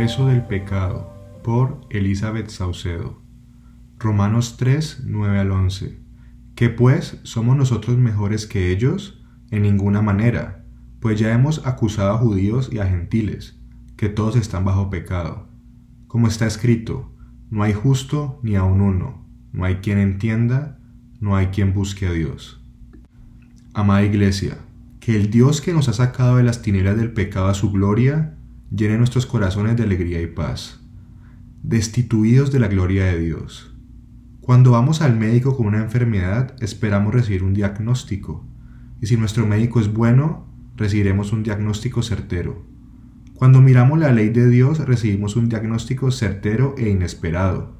peso del pecado por Elizabeth Saucedo. Romanos 3, 9 al 11. ¿Qué pues? ¿Somos nosotros mejores que ellos? En ninguna manera, pues ya hemos acusado a judíos y a gentiles, que todos están bajo pecado. Como está escrito, no hay justo ni aun uno, no hay quien entienda, no hay quien busque a Dios. Amada Iglesia, que el Dios que nos ha sacado de las tinieblas del pecado a su gloria, llene nuestros corazones de alegría y paz, destituidos de la gloria de Dios. Cuando vamos al médico con una enfermedad, esperamos recibir un diagnóstico, y si nuestro médico es bueno, recibiremos un diagnóstico certero. Cuando miramos la ley de Dios, recibimos un diagnóstico certero e inesperado.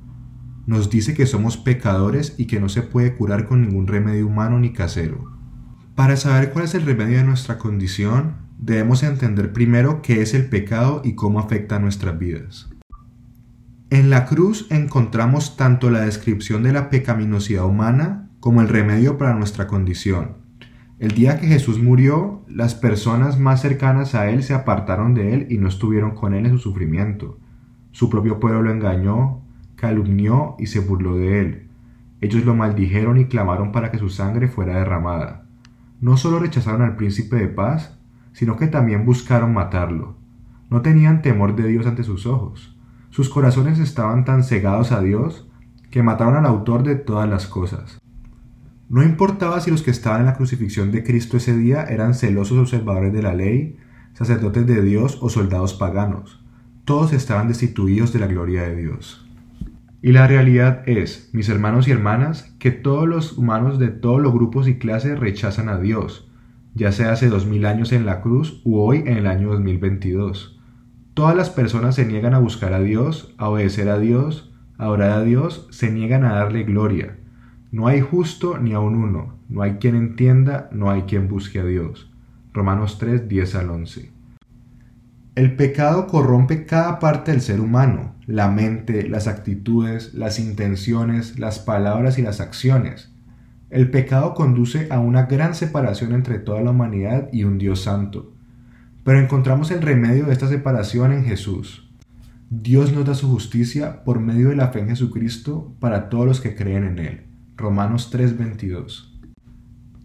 Nos dice que somos pecadores y que no se puede curar con ningún remedio humano ni casero. Para saber cuál es el remedio de nuestra condición, debemos entender primero qué es el pecado y cómo afecta a nuestras vidas. En la cruz encontramos tanto la descripción de la pecaminosidad humana como el remedio para nuestra condición. El día que Jesús murió, las personas más cercanas a él se apartaron de él y no estuvieron con él en su sufrimiento. Su propio pueblo lo engañó, calumnió y se burló de él. Ellos lo maldijeron y clamaron para que su sangre fuera derramada no solo rechazaron al príncipe de paz, sino que también buscaron matarlo. No tenían temor de Dios ante sus ojos. Sus corazones estaban tan cegados a Dios que mataron al autor de todas las cosas. No importaba si los que estaban en la crucifixión de Cristo ese día eran celosos observadores de la ley, sacerdotes de Dios o soldados paganos. Todos estaban destituidos de la gloria de Dios. Y la realidad es, mis hermanos y hermanas, que todos los humanos de todos los grupos y clases rechazan a Dios, ya sea hace dos mil años en la cruz u hoy en el año 2022. Todas las personas se niegan a buscar a Dios, a obedecer a Dios, a orar a Dios, se niegan a darle gloria. No hay justo ni aun uno, no hay quien entienda, no hay quien busque a Dios. Romanos 3, 10 al 11. El pecado corrompe cada parte del ser humano, la mente, las actitudes, las intenciones, las palabras y las acciones. El pecado conduce a una gran separación entre toda la humanidad y un Dios santo. Pero encontramos el remedio de esta separación en Jesús. Dios nos da su justicia por medio de la fe en Jesucristo para todos los que creen en Él. Romanos 3:22.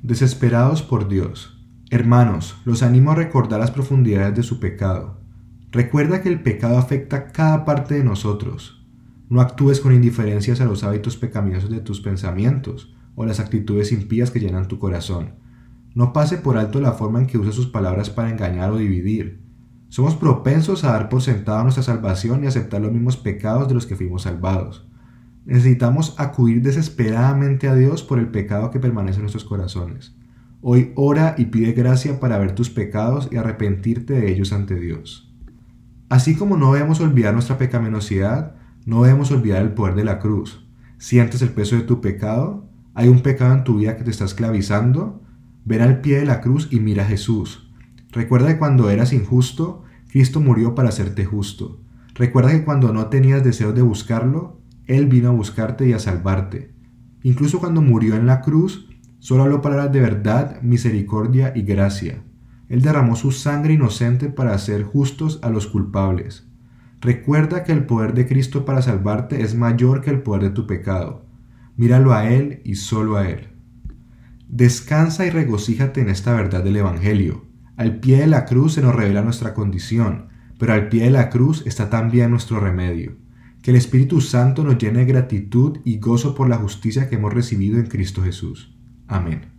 Desesperados por Dios. Hermanos, los animo a recordar las profundidades de su pecado Recuerda que el pecado afecta cada parte de nosotros. No actúes con indiferencias a los hábitos pecaminosos de tus pensamientos o las actitudes impías que llenan tu corazón. No pase por alto la forma en que usa sus palabras para engañar o dividir. Somos propensos a dar por sentado nuestra salvación y aceptar los mismos pecados de los que fuimos salvados. Necesitamos acudir desesperadamente a Dios por el pecado que permanece en nuestros corazones. Hoy ora y pide gracia para ver tus pecados y arrepentirte de ellos ante Dios. Así como no debemos olvidar nuestra pecaminosidad, no debemos olvidar el poder de la cruz. ¿Sientes el peso de tu pecado? ¿Hay un pecado en tu vida que te está esclavizando? Ven al pie de la cruz y mira a Jesús. Recuerda que cuando eras injusto, Cristo murió para hacerte justo. Recuerda que cuando no tenías deseos de buscarlo, Él vino a buscarte y a salvarte. Incluso cuando murió en la cruz, solo habló palabras de verdad, misericordia y gracia. Él derramó su sangre inocente para hacer justos a los culpables. Recuerda que el poder de Cristo para salvarte es mayor que el poder de tu pecado. Míralo a Él y solo a Él. Descansa y regocíjate en esta verdad del Evangelio. Al pie de la cruz se nos revela nuestra condición, pero al pie de la cruz está también nuestro remedio. Que el Espíritu Santo nos llene de gratitud y gozo por la justicia que hemos recibido en Cristo Jesús. Amén.